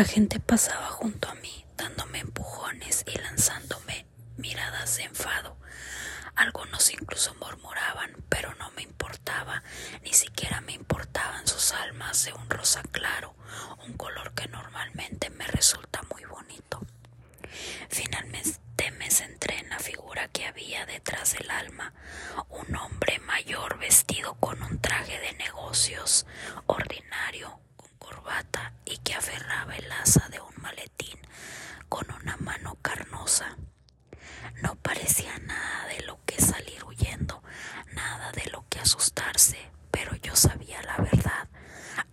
La gente pasaba junto a mí, dándome empujones y lanzándome miradas de enfado. Algunos incluso murmuraban, pero no me importaba, ni siquiera me importaban sus almas de un rosa claro, un color que normalmente me resulta muy bonito. Finalmente me centré en la figura que había detrás del alma, un hombre mayor vestido con un traje de negocios ordinario, con corbata y que aferraba el asa de un maletín con una mano carnosa. No parecía nada de lo que salir huyendo, nada de lo que asustarse, pero yo sabía la verdad.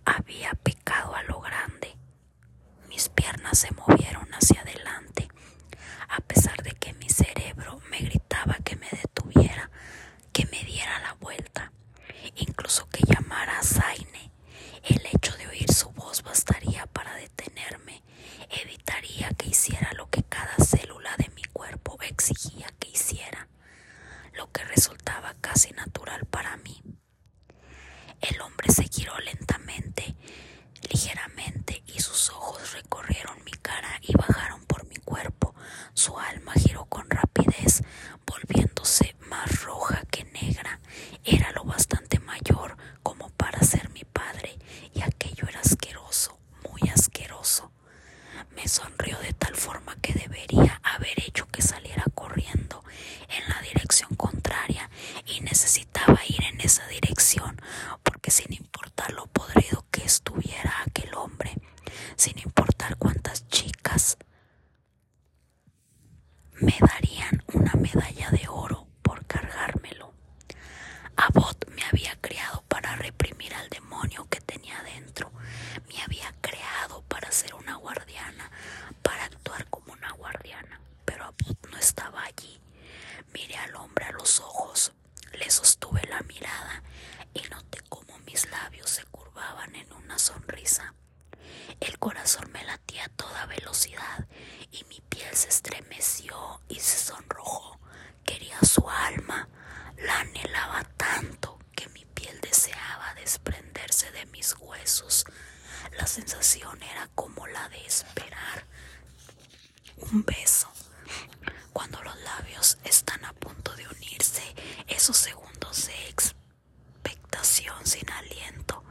Había pecado a lo grande. Mis piernas se movieron hacia adelante, a pesar de que mi cerebro me gritaba que me detuviera, que me diera la vuelta, incluso que llamara a Zaine. El hecho de oír su voz bastaría para detenerme, evitaría que hiciera lo que cada célula de mi cuerpo exigía que hiciera, lo que resultaba natural para mí. El hombre se giró lentamente, ligeramente, y sus ojos recorrieron mi cara y bajaron por mi cuerpo. Su alma giró con rapidez, volviéndose más roja que negra. Era lo bastante mayor como para ser mi padre, y aquello era asqueroso, muy asqueroso. Me sonrió de tal forma que debería haber hecho que saliera corriendo en la dirección contraria y necesitaba ir en esa dirección porque sin importar lo podrido que estuviera aquel hombre, sin importar cuántas chicas me darían una medalla de oro por cargármelo. Abbott me había creado para reprimir al demonio que tenía dentro. Me había creado para ser una guardiana, para actuar como una guardiana. Pero Abbott no estaba allí. Miré al hombre a los ojos, le sostuve la mirada y noté cómo mis labios se curvaban en una sonrisa. El corazón me latía a toda velocidad y mi piel se estremeció se sonrojó. Quería su alma, la anhelaba tanto que mi piel deseaba desprenderse de mis huesos. La sensación era como la de esperar un beso. Cuando los labios están a punto de unirse, esos segundos de expectación sin aliento,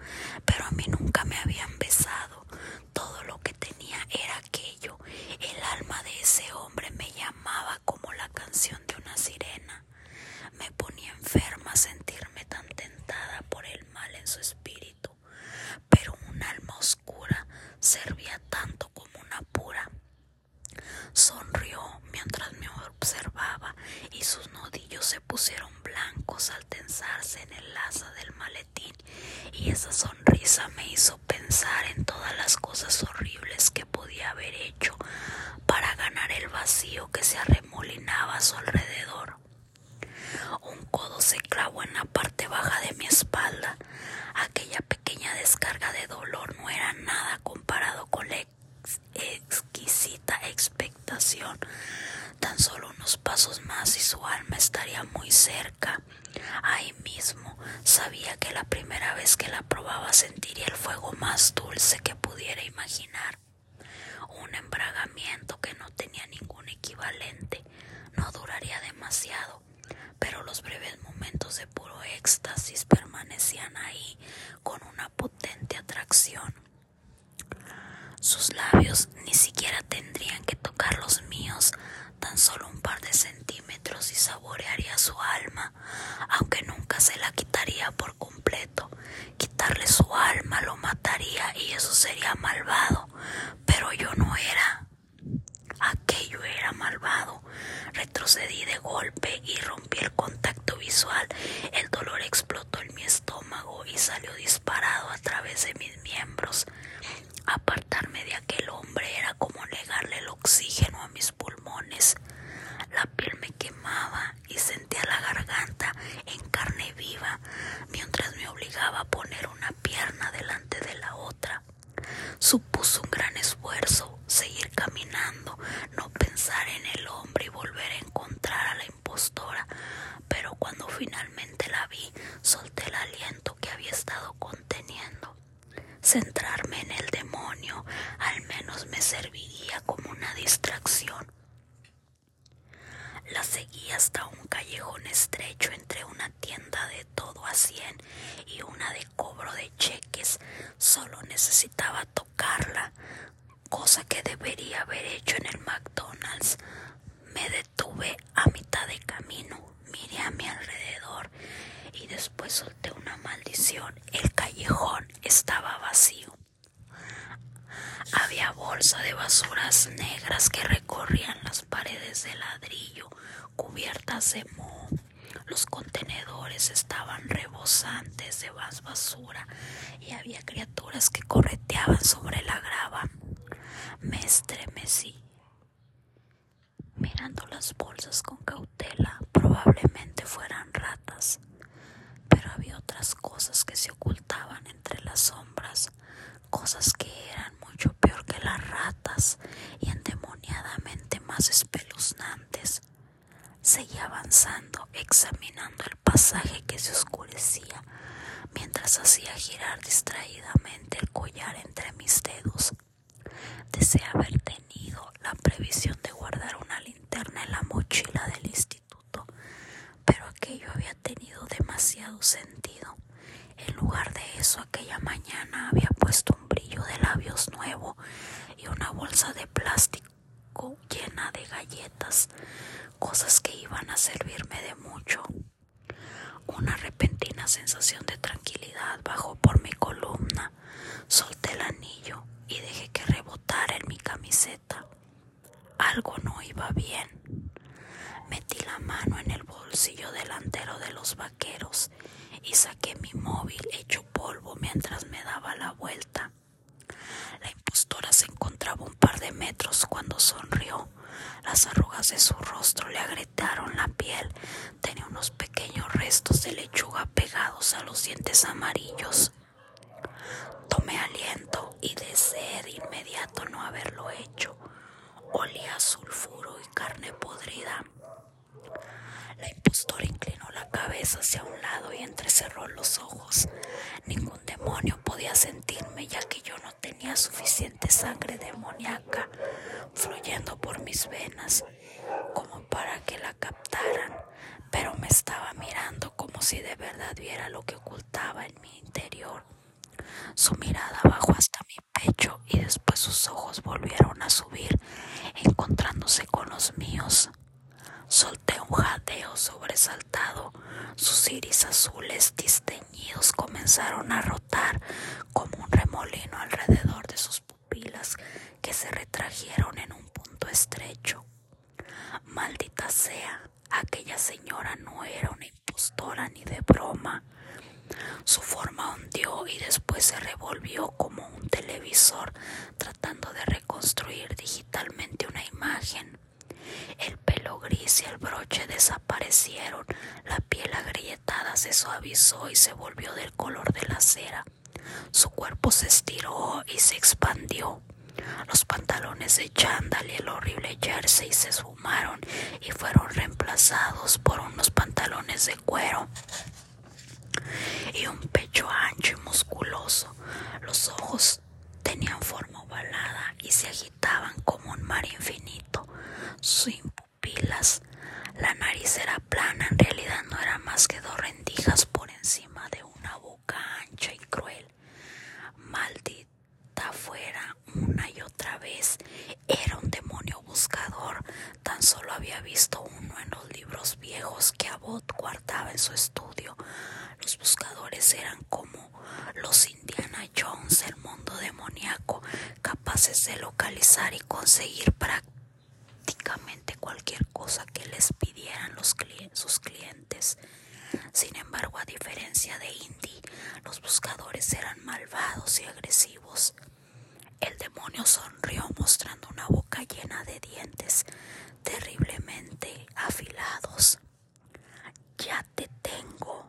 pero a mí nunca me habían besado. Todo lo que tenía era aquello. El alma de ese hombre me llamaba como la canción de una sirena. Me ponía enferma sentirme tan tentada por el mal en su espíritu, pero un alma oscura servía tanto como una pura. Sonrió mientras me observaba y sus nudillos se pusieron blancos al tensarse en el asa del maletín y esa sonrisa me hizo pensar en todas las cosas horribles que podía haber hecho para ganar el vacío que se arremolinaba a su alrededor. Un codo se clavó en la parte baja de mi espalda. Aquella pequeña descarga de dolor no era nada comparado con la exquisita expectación. Tan solo unos pasos más y su alma estaría muy cerca. Ahí mismo sabía que la primera vez que la probaba sentiría el fuego más dulce que pudiera imaginar. Un embragamiento que no tenía ningún equivalente. No duraría demasiado, pero los breves momentos de puro éxtasis permanecían ahí con una potente atracción. Sus labios ni siquiera tendrían que tocar los míos, tan solo un par de centímetros y saborearía su alma, aunque nunca se la quitaría por completo. Quitarle su alma lo mataría y eso sería malvado, pero yo no era. Aquello era malvado. Retrocedí de golpe y rompí el contacto visual. El dolor explotó en mi estómago y salió disparado a través de mis miembros. Apartarme de aquel hombre era como negarle el oxígeno a mis pulmones. La piel me quemaba y sentía la garganta en carne viva mientras me obligaba a poner una pierna delante de la otra. Supuso un gran esfuerzo seguir caminando, no pensar en el hombre y volver a encontrar a la impostora, pero cuando finalmente la vi, solté el aliento que había estado conteniendo. Centrarme en el demonio demonio al menos me serviría como una distracción. Hasta un callejón estrecho entre una tienda de todo a cien y una de cobro de cheques. Solo necesitaba tocarla, cosa que debería haber hecho en el McDonald's. Me detuve a mitad de camino, miré a mi alrededor y después solté una maldición. El callejón estaba vacío. Había bolsa de basuras negras que recorrían las paredes de ladrillo cubiertas de moho. Los contenedores estaban rebosantes de más basura y había criaturas que correteaban sobre la grava. Me estremecí. Mirando las bolsas con cautela, probablemente fueran ratas, pero había otras cosas que se ocultaban entre las sombras, cosas que eran mucho peor que las ratas y endemoniadamente más espeluznantes. Seguí avanzando, examinando el pasaje que se oscurecía, mientras hacía girar distraídamente el collar entre mis dedos. Deseé haber tenido la previsión de guardar una linterna en la mochila del instituto, pero aquello había tenido demasiado sentido. En lugar de eso, aquella mañana había puesto un brillo de labios nuevo y una bolsa de plástico llena de galletas, cosas que iban a servirme de mucho. Una repentina sensación de tranquilidad bajó por mi columna. Solté el anillo y dejé que rebotara en mi camiseta. Algo no iba bien. Metí la mano en el bolsillo delantero de los vaqueros y saqué mi móvil hecho polvo mientras me daba la vuelta. La impostora se encontraba un par de metros cuando sonrió. Las arrugas de su rostro le agrietaron la piel. Tenía unos pequeños restos de lechuga pegados a los dientes amarillos. Tomé aliento y deseé de inmediato no haberlo hecho. Olía sulfuro y carne podrida. La impostora inclinó la cabeza hacia un lado y entrecerró los ojos. Ningún demonio podía sentirme ya que yo no tenía suficiente sangre demoníaca fluyendo por mis venas como para que la captaran, pero me estaba mirando como si de verdad viera lo que ocultaba en mi interior. Su mirada bajó hasta mi pecho y después sus ojos volvieron a subir, encontrándose con los míos. Solté un jadeo sobresaltado. Sus iris azules disteñidos comenzaron a rotar como un remolino alrededor de sus pupilas que se retrajeron en un punto estrecho. Maldita sea, aquella señora no era una impostora ni de broma. Su forma hundió y después se revolvió como un televisor tratando de reconstruir digitalmente una imagen. El pelo gris y el broche desaparecieron, la piel agrietada se suavizó y se volvió del color de la cera. Su cuerpo se estiró y se expandió. Los pantalones de chándal y el horrible jersey se esfumaron y fueron reemplazados por unos pantalones de cuero y un pecho ancho y musculoso. Los ojos tenían forma ovalada y se agitaban como un mar infinito sin pupilas. La nariz era plana, en realidad no era más que dos rendijas por encima de una boca ancha y cruel. Maldita fuera una y otra vez. Era un demonio buscador. Tan solo había visto uno en los libros viejos que Abbott guardaba en su estudio eran como los Indiana Jones del mundo demoníaco, capaces de localizar y conseguir prácticamente cualquier cosa que les pidieran los sus clientes. Sin embargo, a diferencia de Indy, los buscadores eran malvados y agresivos. El demonio sonrió mostrando una boca llena de dientes terriblemente afilados. Ya te tengo,